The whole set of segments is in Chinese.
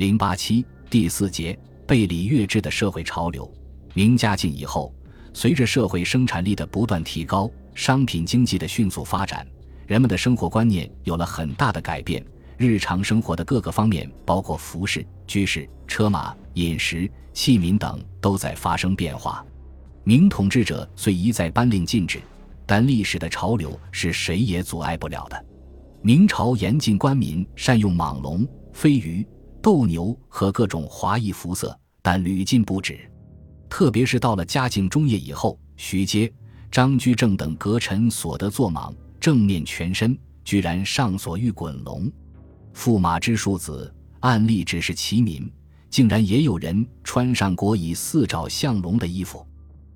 零八七第四节背礼乐制的社会潮流。明嘉靖以后，随着社会生产力的不断提高，商品经济的迅速发展，人们的生活观念有了很大的改变。日常生活的各个方面，包括服饰、居室、车马、饮食、器皿等，都在发生变化。明统治者虽一再颁令禁止，但历史的潮流是谁也阻碍不了的。明朝严禁官民善用蟒龙、飞鱼、斗牛和各种华异服色，但屡禁不止。特别是到了嘉靖中叶以后，徐阶、张居正等阁臣所得坐蟒，正面全身居然上所欲滚龙。驸马之庶子，案例只是其民，竟然也有人穿上国以四爪象龙的衣服，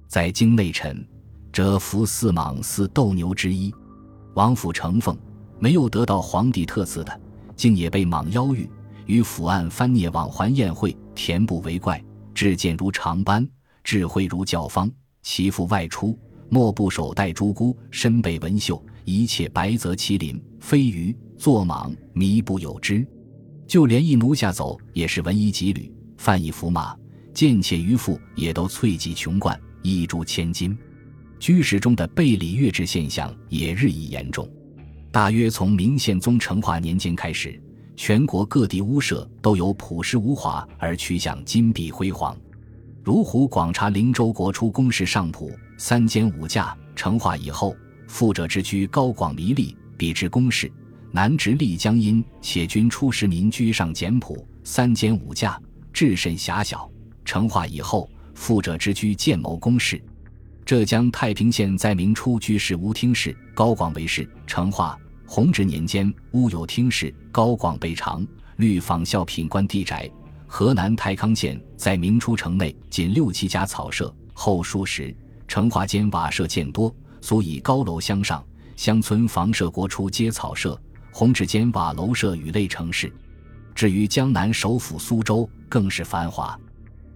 在京内臣，则服四蟒似斗牛之一。王府承奉没有得到皇帝特赐的，竟也被蟒邀遇，与府案翻聂往还宴会，田不为怪，至见如长班，智慧如教坊。其父外出，莫不手戴珠箍，身背文绣，一切白泽麒麟、飞鱼。坐蟒弥不有之，就连一奴下走也是文衣吉履，范一服马，贱妾渔妇也都翠髻穷冠，一珠千金。居室中的背礼乐制现象也日益严重。大约从明宪宗成化年间开始，全国各地屋舍都由朴实无华而趋向金碧辉煌。如湖广察灵州国初宫室上铺三间五架，成化以后，富者之居高广迷丽，比之宫室。南直隶江阴，且均出使民居上简朴，三间五架，至甚狭小。成化以后，富者之居建谋宫室。浙江太平县在明初居室无厅室，高广为室。成化、弘治年间，屋有厅室，高广备长，绿仿效品官地宅。河南太康县在明初城内仅六七家草舍，后数时。成化间瓦舍渐多，所以高楼相上，乡村房舍国初皆草舍。弘治间瓦楼舍与类城市，至于江南首府苏州，更是繁华。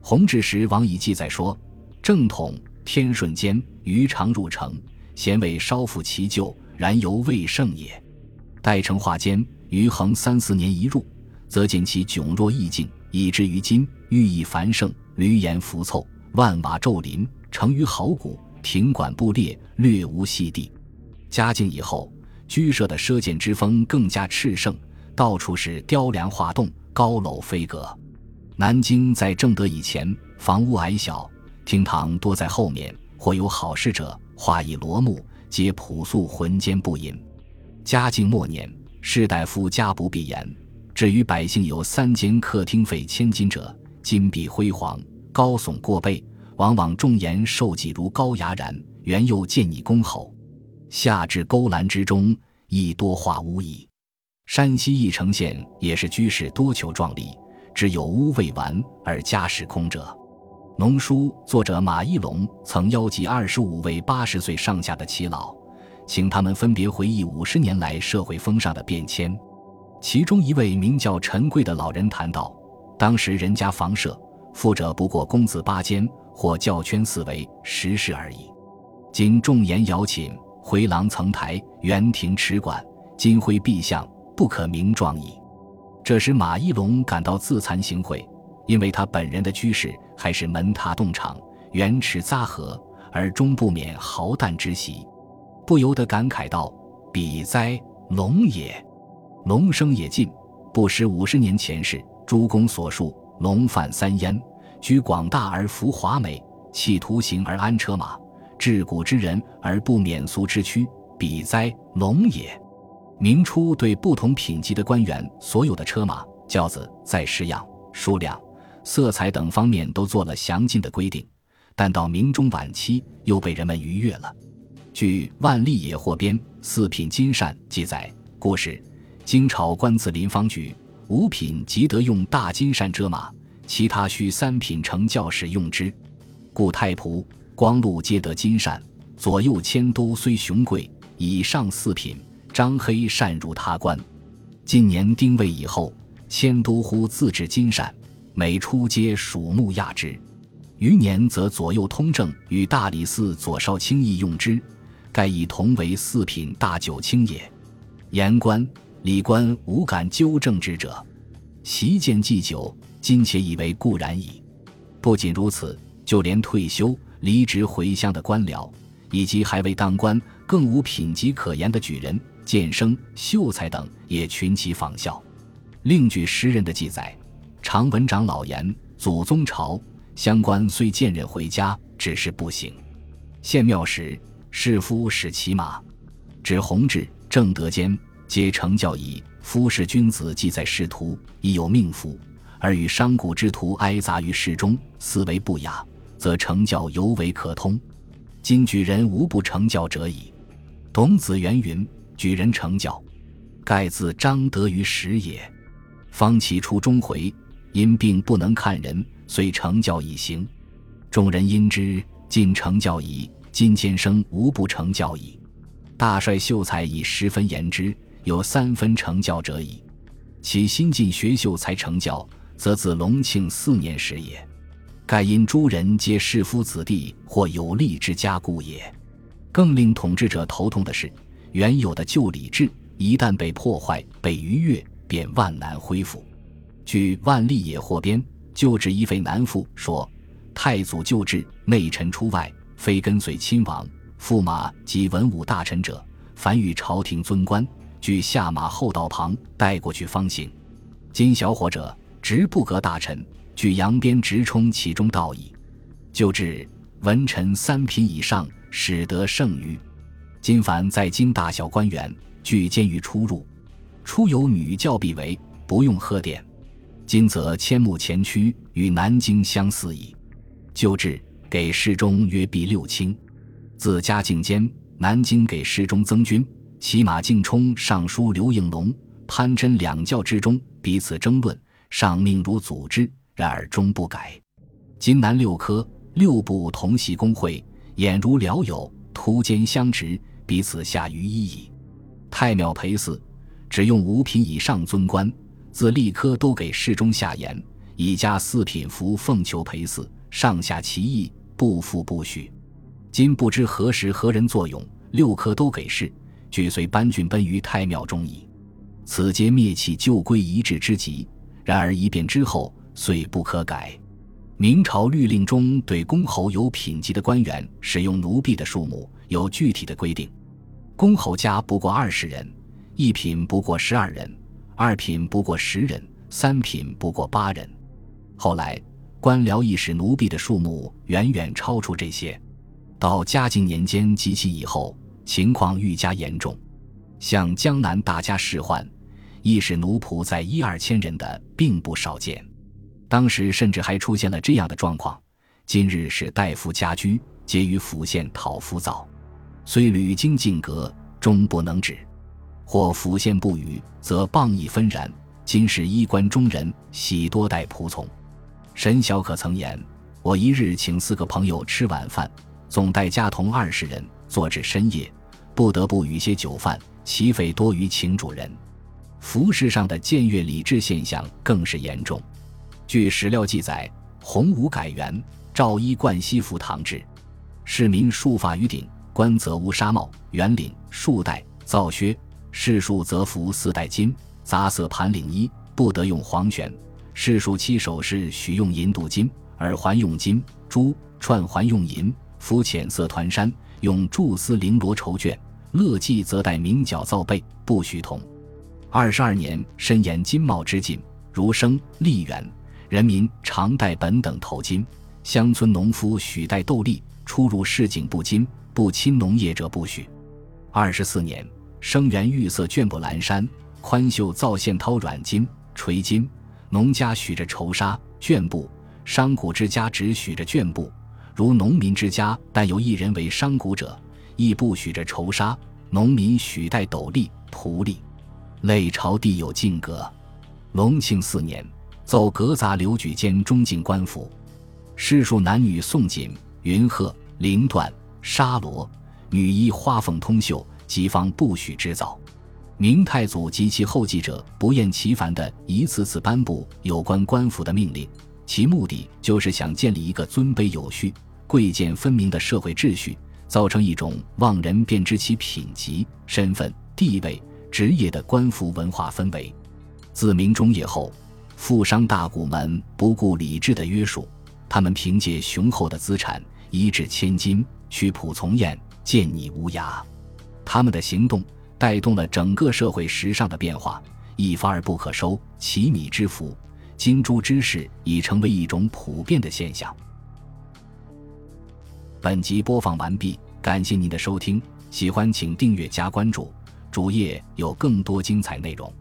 弘治时王以记载说：“正统天顺间，余常入城，咸味稍复其旧，然犹未盛也。待成化间，余恒三四年一入，则见其迥若意境，以至于今，寓意繁盛，闾阎浮凑，万瓦骤林，成于好谷，亭馆布列，略无细地。嘉靖以后。”居舍的奢俭之风更加炽盛，到处是雕梁画栋、高楼飞阁。南京在正德以前，房屋矮小，厅堂多在后面，或有好事者，画以罗幕，皆朴素浑间不隐。嘉靖末年，士大夫家不必言，至于百姓有三间客厅费千金者，金碧辉煌，高耸过背，往往重檐受脊如高崖然，原又见拟恭候。下至勾栏之中，亦多画屋矣。山西翼城县也是居室多求壮丽，只有屋未完而家室空者。农书作者马一龙曾邀集二十五位八十岁上下的耆老，请他们分别回忆五十年来社会风尚的变迁。其中一位名叫陈贵的老人谈到，当时人家房舍，富者不过公子八间或教圈四围十室而已，今重檐摇寝。回廊层台，园亭池馆，金辉碧相，不可名状矣。这时马一龙感到自惭形秽，因为他本人的居室还是门榻洞场，园池匝河，而终不免豪诞之习，不由得感慨道：“彼哉，龙也！龙生也尽，不识五十年前事。诸公所述，龙犯三焉：居广大而服华美，弃图形而安车马。”治古之人而不免俗之躯，彼哉龙也！明初对不同品级的官员所有的车马、轿子在式样、数量、色彩等方面都做了详尽的规定，但到明中晚期又被人们逾越了。据《万历野获编四品金扇》记载，故事京朝官自临方局五品即得用大金扇遮马，其他需三品乘轿使用之，故太仆。光禄皆得金扇，左右迁都虽雄贵，以上四品张黑善入他官。近年丁未以后，迁都乎自制金扇，每出皆属目亚之。余年则左右通政与大理寺左少卿亦用之，盖以同为四品大九卿也。言官礼官无敢纠正之者，习见祭酒今且以为固然矣。不仅如此，就连退休、离职回乡的官僚，以及还未当官、更无品级可言的举人、监生、秀才等，也群起仿效。另据诗人的记载，常闻长老言：祖宗朝乡官虽见任回家，只是不行。献庙时，士夫使骑马，指弘治、正德间，皆成教矣。夫士君子既在仕途，亦有命夫，而与商贾之徒挨杂于市中，思为不雅，则成教尤为可通。今举人无不成教者矣。董子元云：“举人成教，盖自张德于时也。方其初中回，因病不能看人，遂成教以行。众人因之，尽成教矣。今监生无不成教矣。大帅秀才以十分言之。”有三分成教者矣，其新进学秀才成教，则自隆庆四年时也。盖因诸人皆士夫子弟或有力之家故也。更令统治者头痛的是，原有的旧礼制一旦被破坏、被逾越，便万难恢复。据《万历野获编》，旧制一废难复，说太祖旧制内臣出外，非跟随亲王、驸马及文武大臣者，凡与朝廷尊官。据下马后道旁带过去方行，今小伙者直不隔大臣，据扬鞭直冲其中道矣。就至文臣三品以上，使得胜于。今凡在京大小官员，据监狱出入，出有女教必为，不用贺典。今则迁目前驱，与南京相似矣。就至给侍中约币六卿，自嘉靖间，南京给侍中增军。骑马敬冲尚书刘应龙、潘真两教之中彼此争论，上命如组织，然而终不改。今南六科六部同系公会，俨如僚友，图间相执，彼此下于一矣。太庙陪祀，只用五品以上尊官，自立科都给侍中下言，以加四品服奉求陪祀，上下其意，不复不许。今不知何时何人作用，六科都给事。俱随班俊奔于太庙中矣，此皆灭气旧规一致之极。然而一变之后，遂不可改。明朝律令中对公侯有品级的官员使用奴婢的数目有具体的规定：公侯家不过二十人，一品不过十二人，二品不过十人，三品不过八人。后来官僚亦使奴婢的数目远远超出这些。到嘉靖年间及其以后。情况愈加严重，像江南大家仕宦，亦使奴仆在一二千人的，并不少见。当时甚至还出现了这样的状况：今日是大夫家居，皆于府县讨夫灶，虽屡经禁革，终不能止；或府县不语，则谤议纷然。今是衣冠中人，喜多待仆从。沈小可曾言：“我一日请四个朋友吃晚饭，总带家童二十人，坐至深夜。”不得不与些酒饭，其费多于请主人。服饰上的僭越礼制现象更是严重。据史料记载，洪武改元，诏衣冠西服唐制，市民束发于顶，官则乌纱帽、圆领、束带、皂靴；士庶则服四带金杂色盘领衣，不得用黄旋。士庶七首饰许用银镀金，耳环用金珠，串环用银，服浅色团衫用贮丝绫罗绸绢。乐伎则戴明角皂贝，不许同。二十二年，深严金帽之禁，如生、丽园人民常戴本等头巾；乡村农夫许戴斗笠，出入市井不金，不亲农业者不许。二十四年，生源玉色绢布蓝衫，宽袖皂线绦软金垂金，农家许着绸纱绢布，商贾之家只许着绢布。如农民之家，但有一人为商贾者。亦不许着绸纱，农民许戴斗笠、仆笠。累朝地有禁革。隆庆四年，奏革杂留举监中进官府，士庶男女宋锦、云鹤、绫缎、纱罗，女衣花凤通袖，即方不许织造。明太祖及其后继者不厌其烦地一次次颁布有关官府的命令，其目的就是想建立一个尊卑有序、贵贱分明的社会秩序。造成一种望人便知其品级、身份、地位、职业的官服文化氛围。自明中叶后，富商大贾们不顾礼制的约束，他们凭借雄厚的资产，一掷千金，屈仆从艳，见你无涯。他们的行动带动了整个社会时尚的变化，一发而不可收，奇米之福，金珠之势已成为一种普遍的现象。本集播放完毕，感谢您的收听，喜欢请订阅加关注，主页有更多精彩内容。